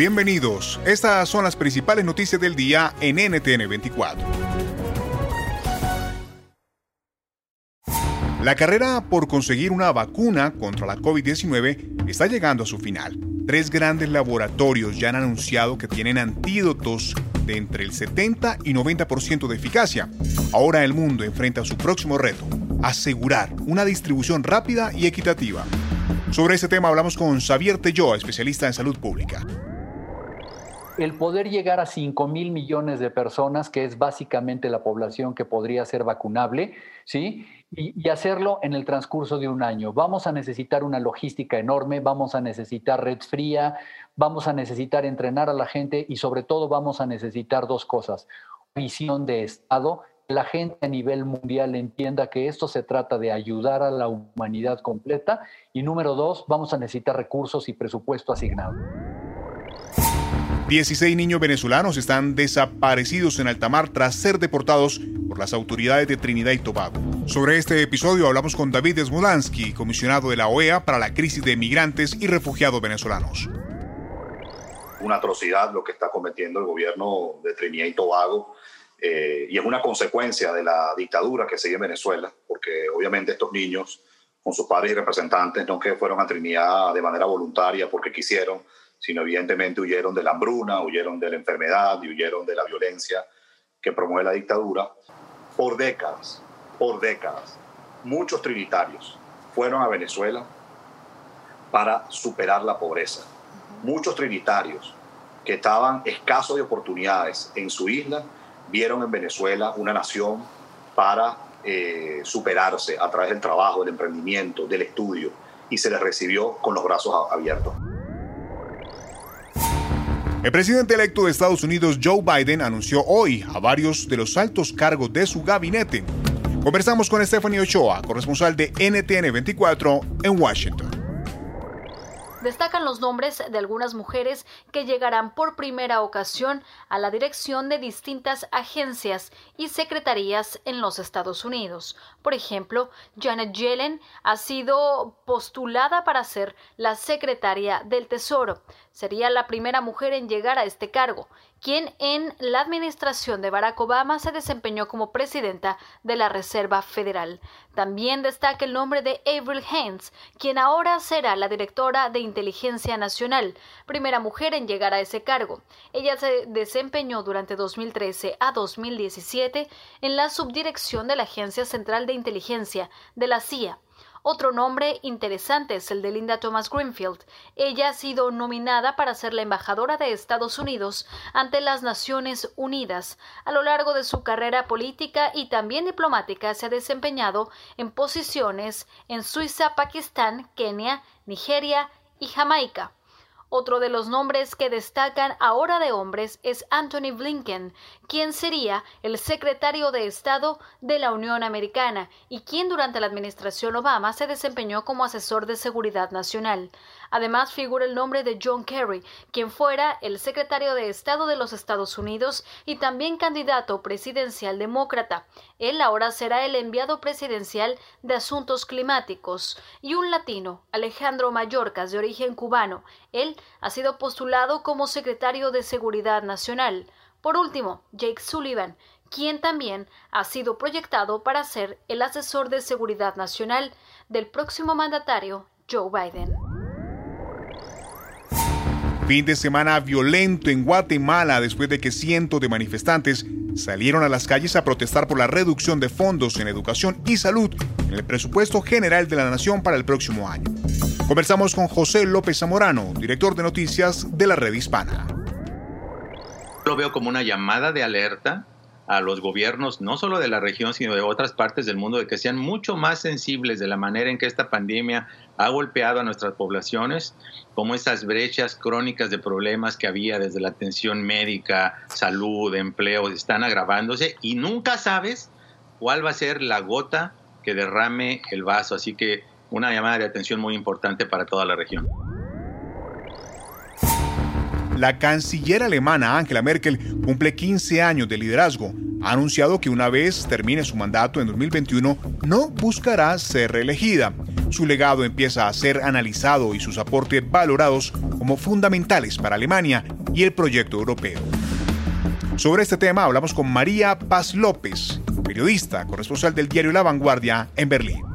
Bienvenidos. Estas son las principales noticias del día en NTN 24. La carrera por conseguir una vacuna contra la COVID-19 está llegando a su final. Tres grandes laboratorios ya han anunciado que tienen antídotos de entre el 70 y 90% de eficacia. Ahora el mundo enfrenta su próximo reto, asegurar una distribución rápida y equitativa. Sobre este tema hablamos con Xavier Telloa, especialista en salud pública el poder llegar a 5 mil millones de personas, que es básicamente la población que podría ser vacunable, ¿sí? Y, hacerlo en el transcurso de un año. Vamos a necesitar una logística enorme, vamos a necesitar red fría, vamos a necesitar entrenar a la gente y sobre todo vamos a necesitar dos cosas. Visión de Estado, que la gente a nivel mundial entienda que esto se trata de ayudar a la humanidad completa y número dos, vamos a necesitar recursos y presupuesto asignado. 16 niños venezolanos están desaparecidos en alta mar tras ser deportados por las autoridades de Trinidad y Tobago. Sobre este episodio hablamos con David Smolansky, comisionado de la OEA para la crisis de migrantes y refugiados venezolanos. Una atrocidad lo que está cometiendo el gobierno de Trinidad y Tobago eh, y es una consecuencia de la dictadura que sigue en Venezuela, porque obviamente estos niños con sus padres y representantes no que fueron a Trinidad de manera voluntaria porque quisieron, sino evidentemente huyeron de la hambruna, huyeron de la enfermedad y huyeron de la violencia que promueve la dictadura. Por décadas, por décadas, muchos trinitarios fueron a Venezuela para superar la pobreza. Muchos trinitarios que estaban escasos de oportunidades en su isla vieron en Venezuela una nación para eh, superarse a través del trabajo, del emprendimiento, del estudio, y se les recibió con los brazos abiertos. El presidente electo de Estados Unidos, Joe Biden, anunció hoy a varios de los altos cargos de su gabinete. Conversamos con Stephanie Ochoa, corresponsal de NTN 24 en Washington destacan los nombres de algunas mujeres que llegarán por primera ocasión a la dirección de distintas agencias y secretarías en los Estados Unidos. Por ejemplo, Janet Yellen ha sido postulada para ser la secretaria del Tesoro. Sería la primera mujer en llegar a este cargo quien en la administración de Barack Obama se desempeñó como presidenta de la Reserva Federal. También destaca el nombre de Avril Haines, quien ahora será la directora de Inteligencia Nacional, primera mujer en llegar a ese cargo. Ella se desempeñó durante 2013 a 2017 en la subdirección de la Agencia Central de Inteligencia de la CIA otro nombre interesante es el de Linda Thomas Greenfield. Ella ha sido nominada para ser la embajadora de Estados Unidos ante las Naciones Unidas. A lo largo de su carrera política y también diplomática se ha desempeñado en posiciones en Suiza, Pakistán, Kenia, Nigeria y Jamaica. Otro de los nombres que destacan ahora de hombres es Anthony Blinken, quien sería el secretario de Estado de la Unión Americana y quien durante la administración Obama se desempeñó como asesor de seguridad nacional. Además figura el nombre de John Kerry, quien fuera el secretario de Estado de los Estados Unidos y también candidato presidencial demócrata. Él ahora será el enviado presidencial de Asuntos Climáticos. Y un latino, Alejandro Mayorkas, de origen cubano. Él ha sido postulado como secretario de Seguridad Nacional. Por último, Jake Sullivan, quien también ha sido proyectado para ser el asesor de seguridad nacional del próximo mandatario Joe Biden. Fin de semana violento en Guatemala después de que cientos de manifestantes salieron a las calles a protestar por la reducción de fondos en educación y salud en el presupuesto general de la nación para el próximo año. Conversamos con José López Zamorano, director de noticias de la red hispana. Lo veo como una llamada de alerta a los gobiernos, no solo de la región, sino de otras partes del mundo, de que sean mucho más sensibles de la manera en que esta pandemia ha golpeado a nuestras poblaciones, como esas brechas crónicas de problemas que había desde la atención médica, salud, empleo, están agravándose y nunca sabes cuál va a ser la gota que derrame el vaso. Así que una llamada de atención muy importante para toda la región. La canciller alemana Angela Merkel cumple 15 años de liderazgo. Ha anunciado que una vez termine su mandato en 2021 no buscará ser reelegida. Su legado empieza a ser analizado y sus aportes valorados como fundamentales para Alemania y el proyecto europeo. Sobre este tema hablamos con María Paz López, periodista, corresponsal del diario La Vanguardia en Berlín.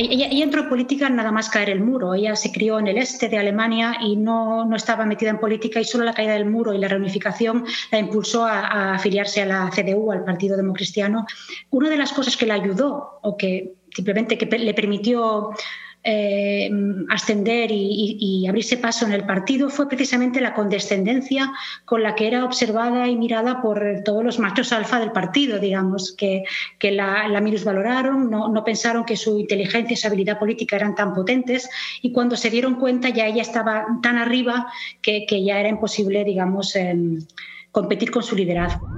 Ella, entró en política nada más caer el muro. Ella se crió en el este de Alemania y no, no, estaba metida en política y solo la caída del muro y la reunificación la impulsó a, afiliarse a la CDU, al Partido Democristiano. Una de las cosas que la ayudó o que simplemente que le permitió eh, ascender y, abrirse paso en el partido fue precisamente la condescendencia con la que era observada y mirada por todos los machos alfa del partido, digamos, que, que la, la minusvaloraron, no, no, pensaron que su inteligencia y su habilidad política eran tan potentes y cuando se dieron cuenta ya ella estaba tan arriba que, que ya era imposible, digamos, competir con su liderazgo.